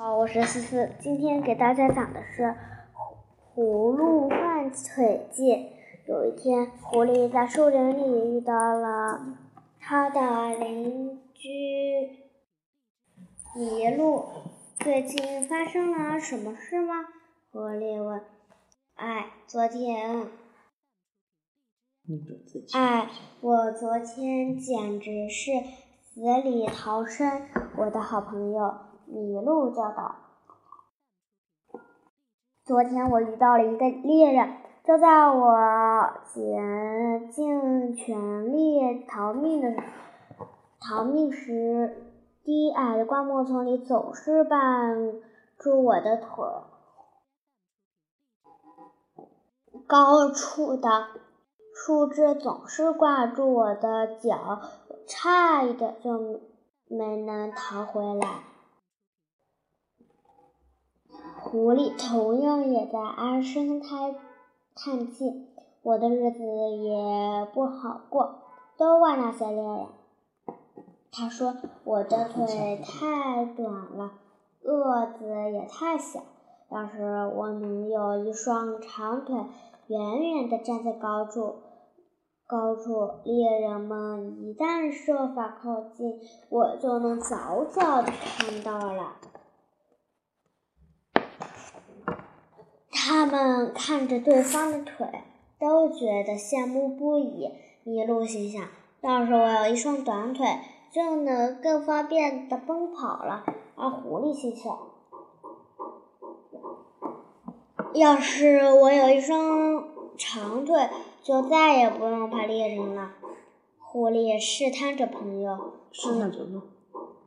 好，我是思思，今天给大家讲的是《葫芦换腿记》。有一天，狐狸在树林里遇到了他的邻居麋鹿。最近发生了什么事吗？狐狸问。哎，昨天，哎，我昨天简直是死里逃生，我的好朋友。麋鹿叫道：“昨天我遇到了一个猎人，就在我竭尽全力逃命的逃命时，低矮的灌木丛里总是绊住我的腿，高处的树枝总是挂住我的脚，差一点就没能逃回来。”狐狸同样也在唉声叹叹气，我的日子也不好过，都怪那些猎人。他说：“我的腿太短了，个子也太小。要是我能有一双长腿，远远地站在高处，高处猎人们一旦设法靠近，我就能早早地看到了。”他们看着对方的腿，都觉得羡慕不已。麋鹿心想：要是我有一双短腿，就能更方便的奔跑了。而狐狸心想：要是我有一双长腿，就再也不用怕猎人了。狐狸试探着朋友，试探着问：“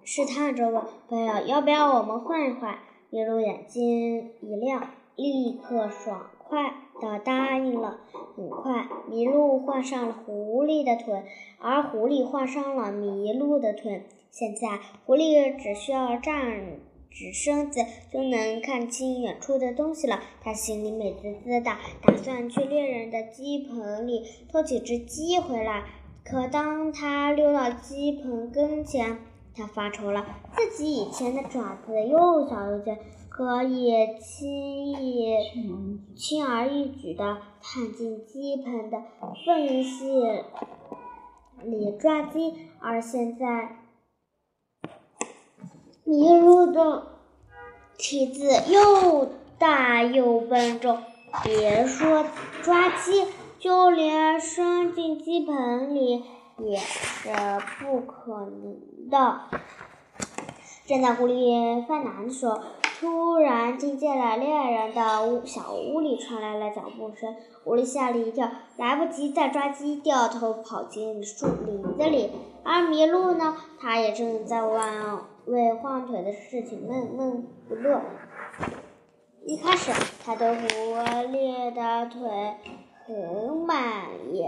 试探着问朋友，要不要我们换一换？”麋鹿眼睛一亮。立刻爽快地答应了。很快，麋鹿换上了狐狸的腿，而狐狸换上了麋鹿的腿。现在，狐狸只需要站直身子，就能看清远处的东西了。他心里美滋滋的，打算去猎人的鸡棚里偷几只鸡回来。可当他溜到鸡棚跟前，他发愁了：自己以前的爪子又小又尖。可以轻易、轻而易举地探进鸡棚的缝隙里抓鸡，而现在，麋鹿的蹄子又大又笨重，别说抓鸡，就连伸进鸡棚里也是不可能的。正在狐狸犯难的时候。突然听见了猎人的屋小屋里传来了脚步声，狐狸吓了一跳，来不及再抓鸡，掉头跑进树林子里。而麋鹿呢，它也正在为换腿的事情闷闷不乐。一开始，它对狐狸的腿很满意，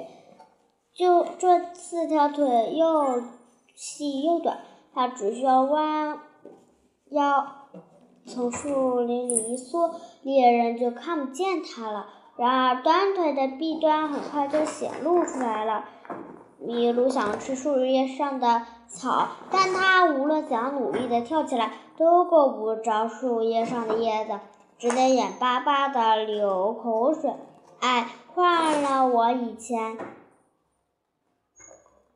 就这四条腿又细又短，它只需要弯腰。从树林里一缩，猎人就看不见它了。然而，短腿的弊端很快就显露出来了。麋鹿想吃树叶上的草，但它无论怎样努力地跳起来，都够不着树叶上的叶子，只得眼巴巴地流口水。哎，换了我以前，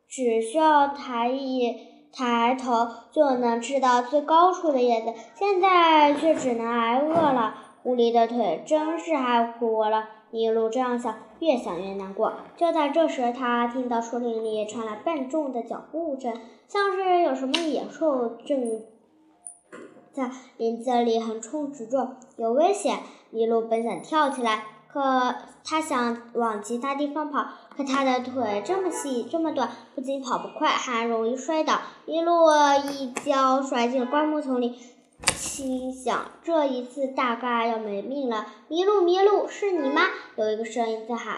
只需要抬一。抬头就能吃到最高处的叶子，现在却只能挨饿了。狐狸的腿真是害苦我了。麋鹿这样想，越想越难过。就在这时，他听到树林里传来笨重的脚步声，像是有什么野兽正在林子里横冲直撞，有危险。麋鹿本想跳起来。可他想往其他地方跑，可他的腿这么细这么短，不仅跑不快，还容易摔倒。麋鹿一跤摔进了灌木丛里，心想这一次大概要没命了。麋鹿，麋鹿，是你吗？有一个声音在喊。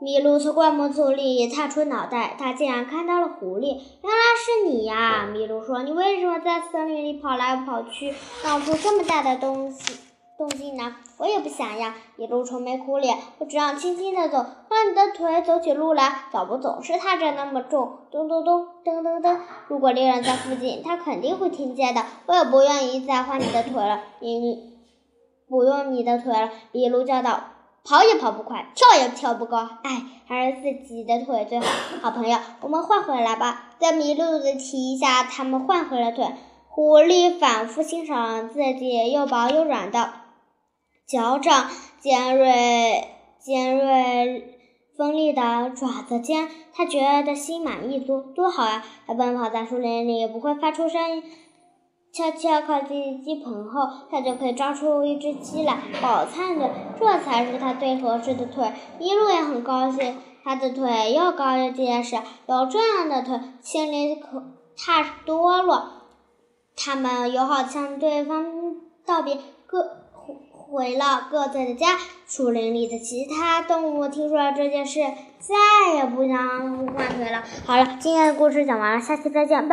麋鹿从灌木丛里探出脑袋，他竟然看到了狐狸。原来是你呀！麋鹿说：“你为什么在森林里跑来跑去，闹出这么大的东西？”动静呢？我也不想呀。麋鹿愁眉苦脸，我只想轻轻地走，换你的腿走起路来。脚步总是踏着那么重，咚咚咚，噔噔噔。如果猎人在附近，他肯定会听见的。我也不愿意再换你的腿了，你你不用你的腿了。麋鹿叫道：“跑也跑不快，跳也跳不高。哎，还是自己的腿最好。好朋友，我们换回来吧。”在麋鹿的提议下，他们换回了腿。狐狸反复欣赏自己又薄又软的脚掌，尖锐、尖锐锋利的爪子尖，他觉得心满意足，多好啊！他奔跑在树林里，不会发出声音。悄悄靠近鸡棚后，他就可以抓出一只鸡来饱餐着。这才是他最合适的腿。麋鹿也很高兴，他的腿又高又结实，有这样的腿，心里可踏多了。他们友好向对方道别，各回了各自的家。树林里的其他动物听说了这件事，再也不想换腿了。好了，今天的故事讲完了，下期再见，拜。